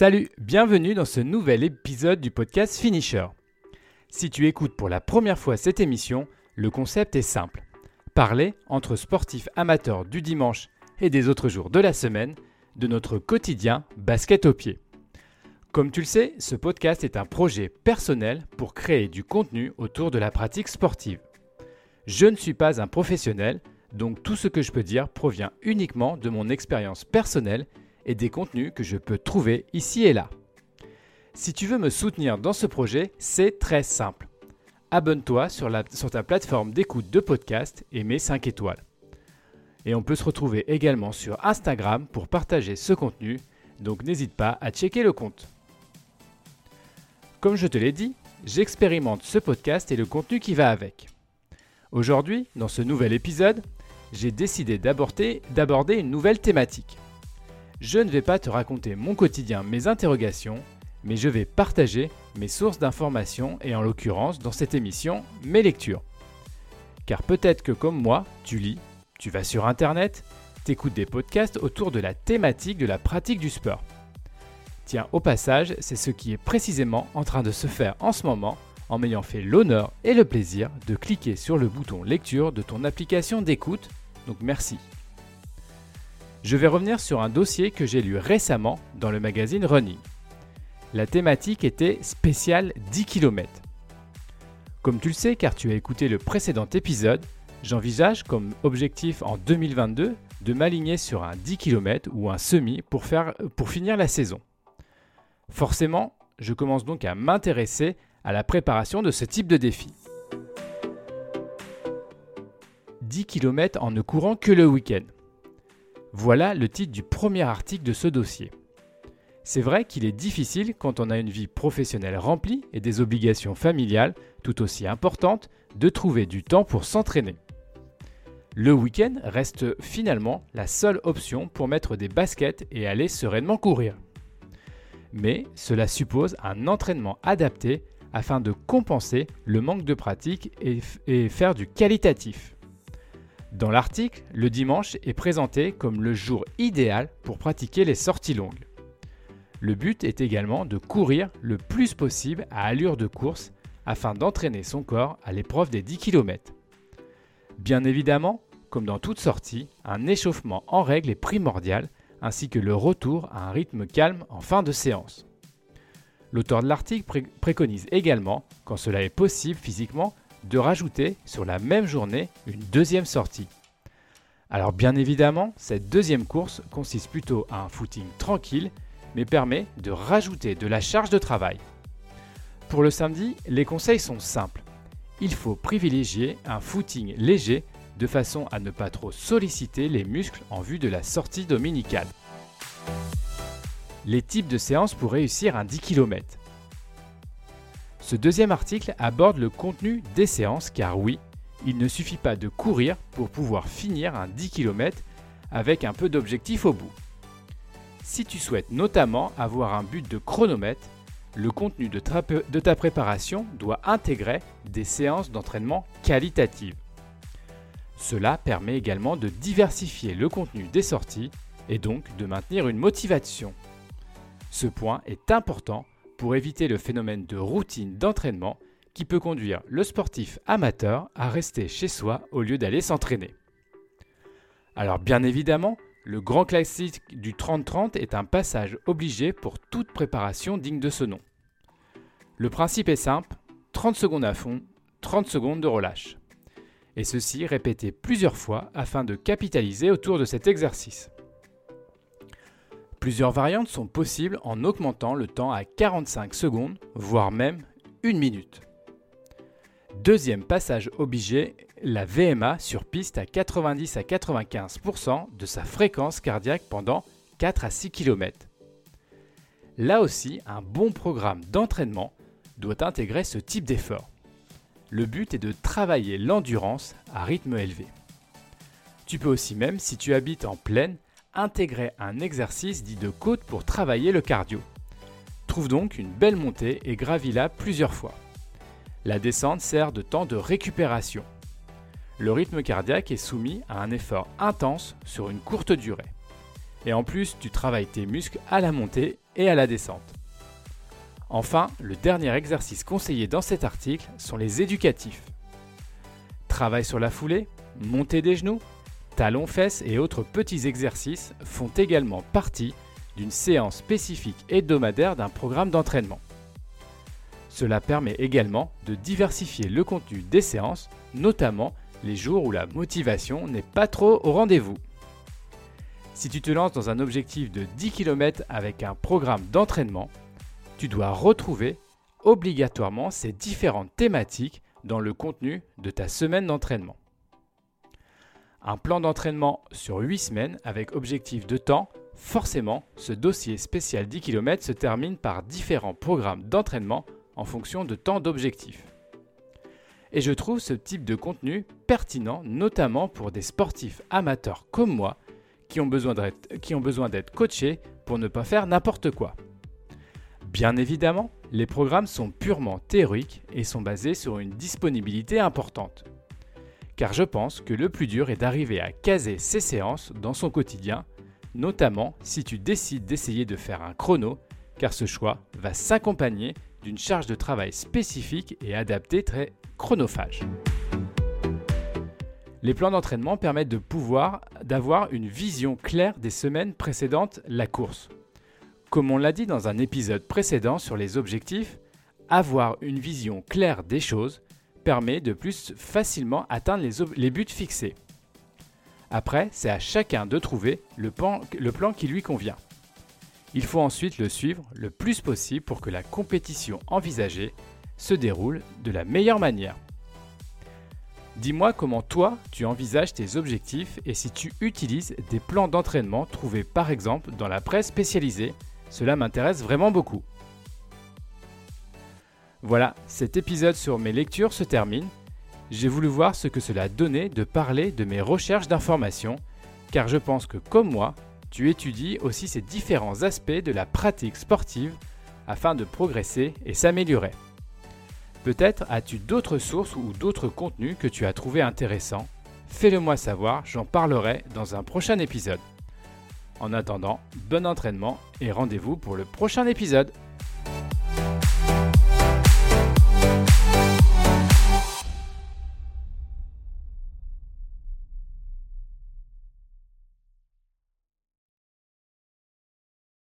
Salut, bienvenue dans ce nouvel épisode du podcast Finisher. Si tu écoutes pour la première fois cette émission, le concept est simple. Parler entre sportifs amateurs du dimanche et des autres jours de la semaine de notre quotidien basket au pied. Comme tu le sais, ce podcast est un projet personnel pour créer du contenu autour de la pratique sportive. Je ne suis pas un professionnel, donc tout ce que je peux dire provient uniquement de mon expérience personnelle et des contenus que je peux trouver ici et là. Si tu veux me soutenir dans ce projet, c'est très simple. Abonne-toi sur, ta plateforme d'écoute de podcast et mets 5 étoiles. Et on peut se retrouver également sur Instagram pour partager ce contenu, donc n'hésite pas à checker le compte. Comme je te l'ai dit, j'expérimente ce podcast et le contenu qui va avec. Aujourd'hui, dans ce nouvel épisode, j'ai décidé d'aborder une nouvelle thématique. Je ne vais pas te raconter mon quotidien, mes interrogations, mais je vais partager mes sources d'informations et en l'occurrence dans cette émission, mes lectures. Car peut-être que comme moi, tu lis, tu vas sur Internet, t'écoutes des podcasts autour de la thématique de la pratique du sport. Tiens, au passage, c'est ce qui est précisément en train de se faire en ce moment en m'ayant fait l'honneur et le plaisir de cliquer sur le bouton lecture de ton application d'écoute, donc merci. Je vais revenir sur un dossier que j'ai lu récemment dans le magazine Running. La thématique était spéciale 10 km. Comme tu le sais car tu as écouté le précédent épisode, j'envisage comme objectif en 2022 de m'aligner sur un 10 km ou un semi pour, pour finir la saison. Forcément, je commence donc à m'intéresser à la préparation de ce type de défi. 10 km en ne courant que le week-end. Voilà le titre du premier article de ce dossier. C'est vrai qu'il est difficile quand on a une vie professionnelle remplie et des obligations familiales tout aussi importantes de trouver du temps pour s'entraîner. Le week-end reste finalement la seule option pour mettre des baskets et aller sereinement courir mais cela suppose un entraînement adapté afin de compenser le manque de pratique et, faire du qualitatif. Dans l'article, le dimanche est présenté comme le jour idéal pour pratiquer les sorties longues. Le but est également de courir le plus possible à allure de course afin d'entraîner son corps à l'épreuve des 10 km. Bien évidemment, comme dans toute sortie, un échauffement en règle est primordial ainsi que le retour à un rythme calme en fin de séance. L'auteur de l'article préconise également, quand cela est possible physiquement, de rajouter sur la même journée une deuxième sortie. Alors bien évidemment, cette deuxième course consiste plutôt à un footing tranquille, mais permet de rajouter de la charge de travail. Pour le samedi, les conseils sont simples. Il faut privilégier un footing léger de façon à ne pas trop solliciter les muscles en vue de la sortie dominicale. Les types de séances pour réussir un 10 km. Ce deuxième article aborde le contenu des séances car oui, il ne suffit pas de courir pour pouvoir finir un 10 km avec un peu d'objectif au bout. Si tu souhaites notamment avoir un but de chronomètre, le contenu de, ta préparation doit intégrer des séances d'entraînement qualitatives. Cela permet également de diversifier le contenu des sorties et donc de maintenir une motivation. Ce point est important pour éviter le phénomène de routine d'entraînement qui peut conduire le sportif amateur à rester chez soi au lieu d'aller s'entraîner. Alors bien évidemment, le grand classique du 30-30 est un passage obligé pour toute préparation digne de ce nom. Le principe est simple, 30 secondes à fond, 30 secondes de relâche et ceci répété plusieurs fois afin de capitaliser autour de cet exercice. Plusieurs variantes sont possibles en augmentant le temps à 45 secondes, voire même une minute. Deuxième passage obligé, la VMA sur piste à 90 à 95% de sa fréquence cardiaque pendant 4 à 6 km. Là aussi, un bon programme d'entraînement doit intégrer ce type d'effort. Le but est de travailler l'endurance à rythme élevé. Tu peux aussi même, si tu habites en plaine, intégrer un exercice dit de côte pour travailler le cardio. Trouve donc une belle montée et gravis-la plusieurs fois. La descente sert de temps de récupération. Le rythme cardiaque est soumis à un effort intense sur une courte durée. Et en plus, tu travailles tes muscles à la montée et à la descente. Enfin, le dernier exercice conseillé dans cet article sont les éducatifs. Travail sur la foulée, montée des genoux, talons fesses et autres petits exercices font également partie d'une séance spécifique hebdomadaire d'un programme d'entraînement. Cela permet également de diversifier le contenu des séances, notamment les jours où la motivation n'est pas trop au rendez-vous. Si tu te lances dans un objectif de 10 km avec un programme d'entraînement, tu dois retrouver obligatoirement ces différentes thématiques dans le contenu de ta semaine d'entraînement. Un plan d'entraînement sur 8 semaines avec objectif de temps, forcément, ce dossier spécial 10 km se termine par différents programmes d'entraînement en fonction de temps d'objectifs. Et je trouve ce type de contenu pertinent notamment pour des sportifs amateurs comme moi qui ont besoin d'être coachés pour ne pas faire n'importe quoi. Bien évidemment, les programmes sont purement théoriques et sont basés sur une disponibilité importante. Car je pense que le plus dur est d'arriver à caser ces séances dans son quotidien, notamment si tu décides d'essayer de faire un chrono, car ce choix va s'accompagner d'une charge de travail spécifique et adaptée très chronophage. Les plans d'entraînement permettent de pouvoir d'avoir une vision claire des semaines précédentes la course. Comme on l'a dit dans un épisode précédent sur les objectifs, avoir une vision claire des choses permet de plus facilement atteindre les, buts fixés. Après, c'est à chacun de trouver le plan qui lui convient. Il faut ensuite le suivre le plus possible pour que la compétition envisagée se déroule de la meilleure manière. Dis-moi comment toi tu envisages tes objectifs et si tu utilises des plans d'entraînement trouvés par exemple dans la presse spécialisée. Cela m'intéresse vraiment beaucoup. Voilà, cet épisode sur mes lectures se termine. J'ai voulu voir ce que cela donnait de parler de mes recherches d'informations, car je pense que comme moi, tu étudies aussi ces différents aspects de la pratique sportive afin de progresser et s'améliorer. Peut-être as-tu d'autres sources ou d'autres contenus que tu as trouvé intéressants. Fais-le moi savoir, j'en parlerai dans un prochain épisode. En attendant, bon entraînement et rendez-vous pour le prochain épisode.